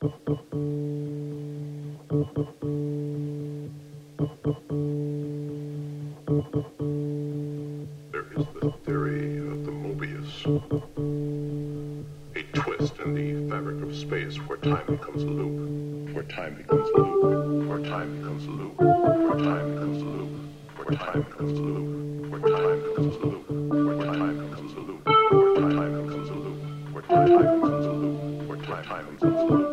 time comes a loop, where time comes a loop, where time comes a loop, where time comes a loop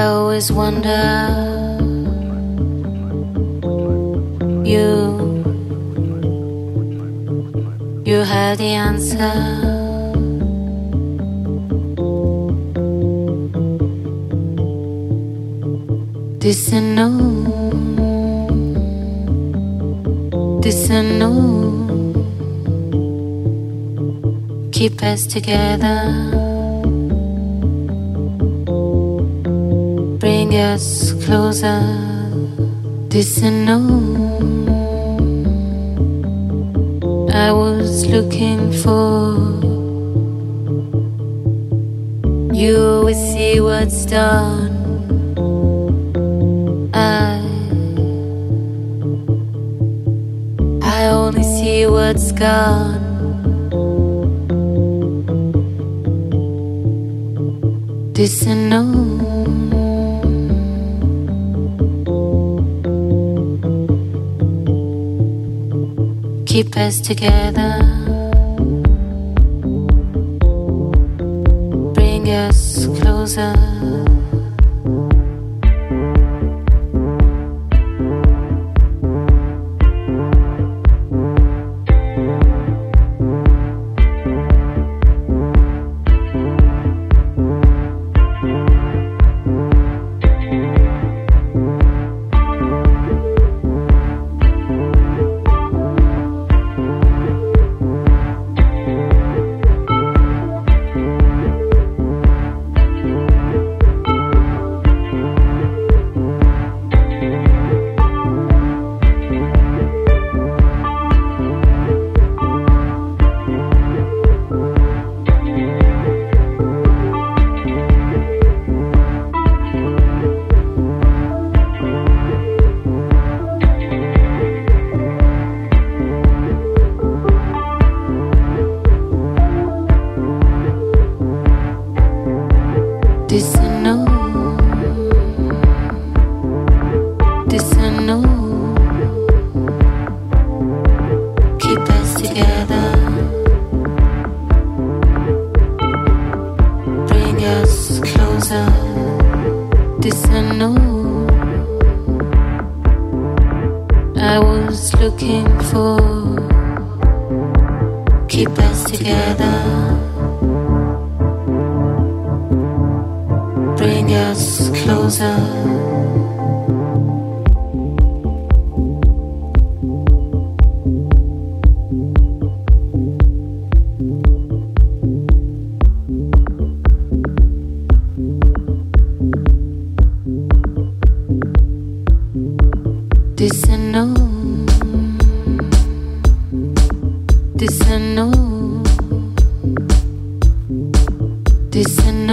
I always wonder. You, you had the answer. This and no, this and no. Keep us together. bring us closer. This I know. I was looking for. You always see what's done. I. I only see what's gone. This I know. keep us together. I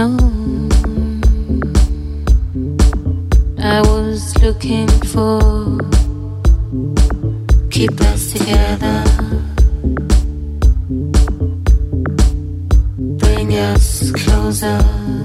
was looking for keep us together. Bring us closer.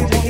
you.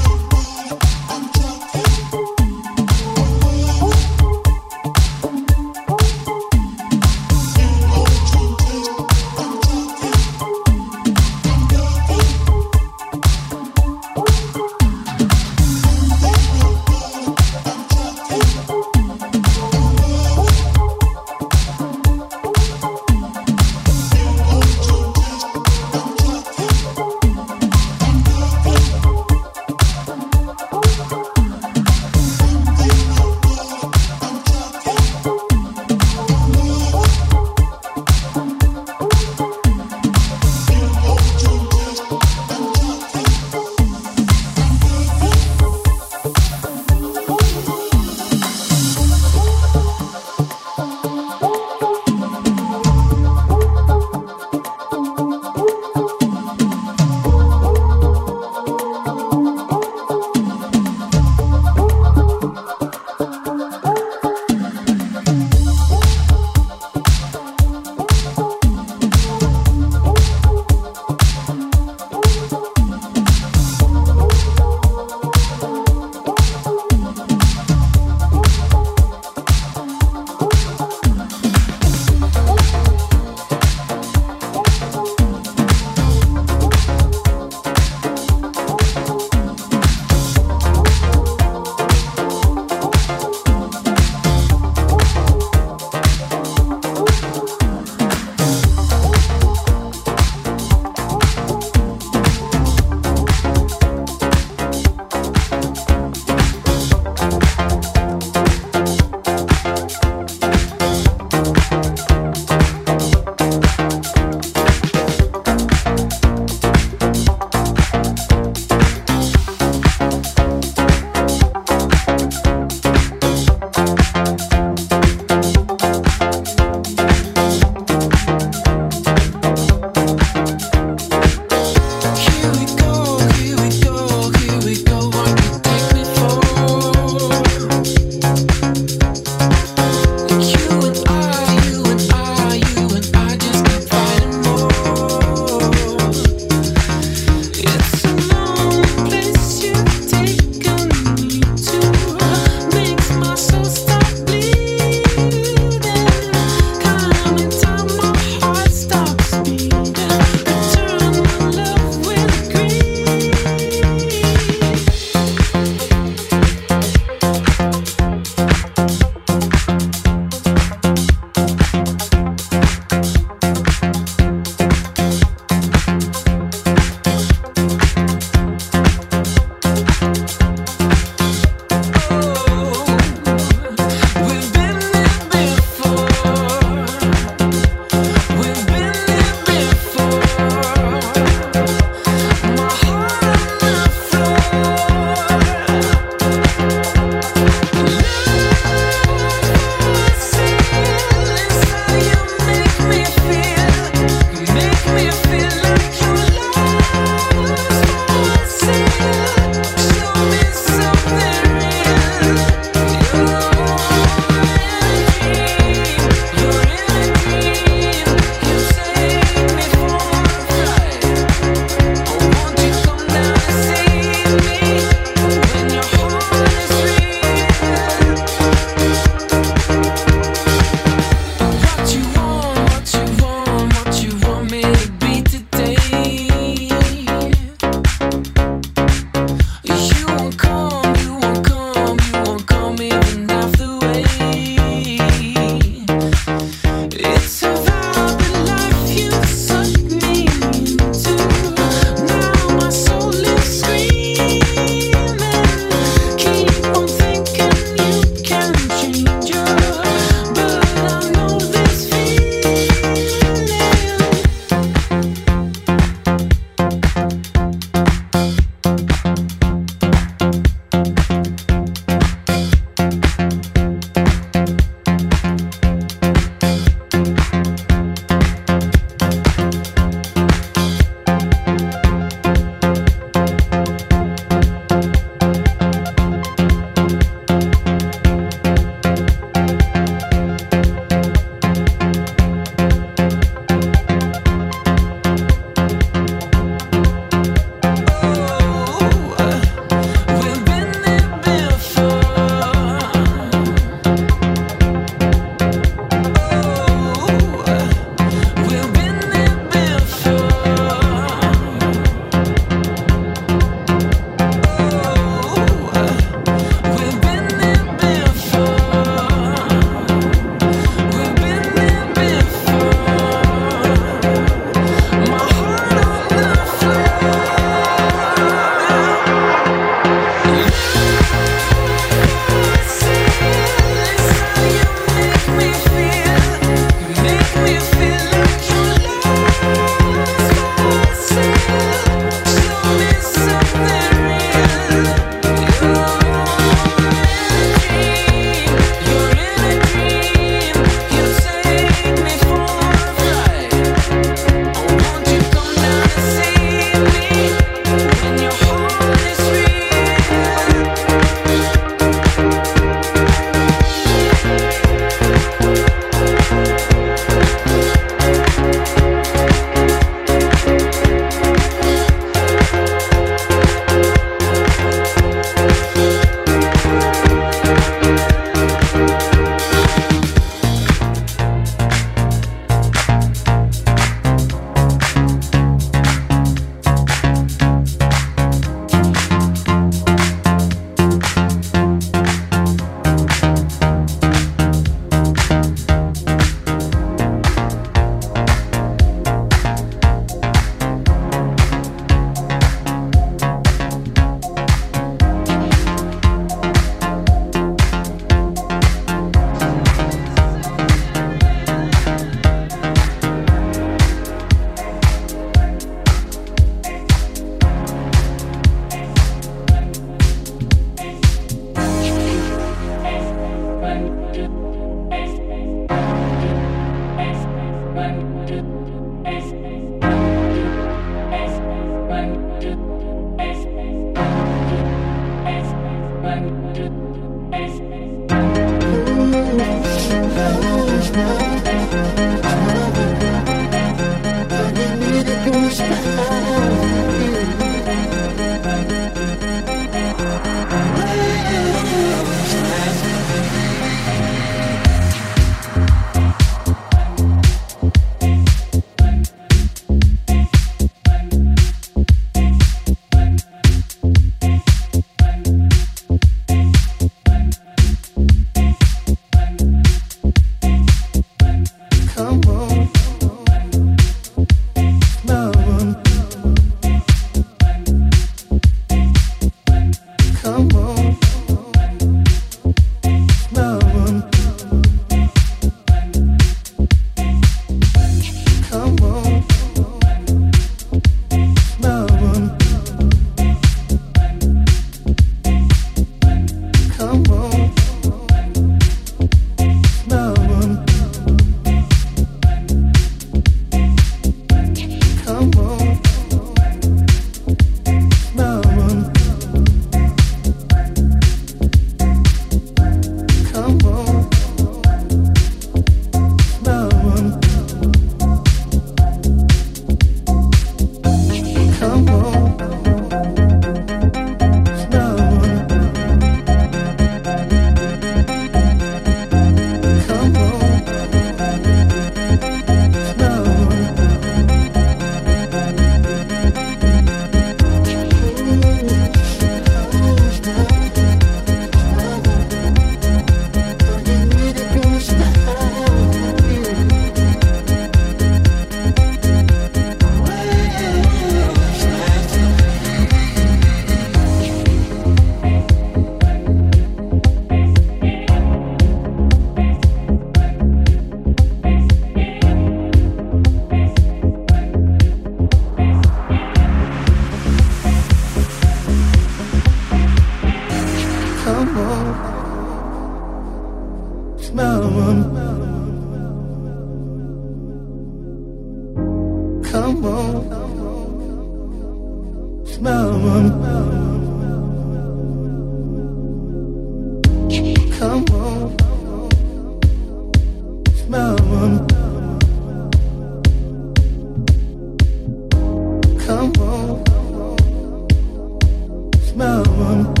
my one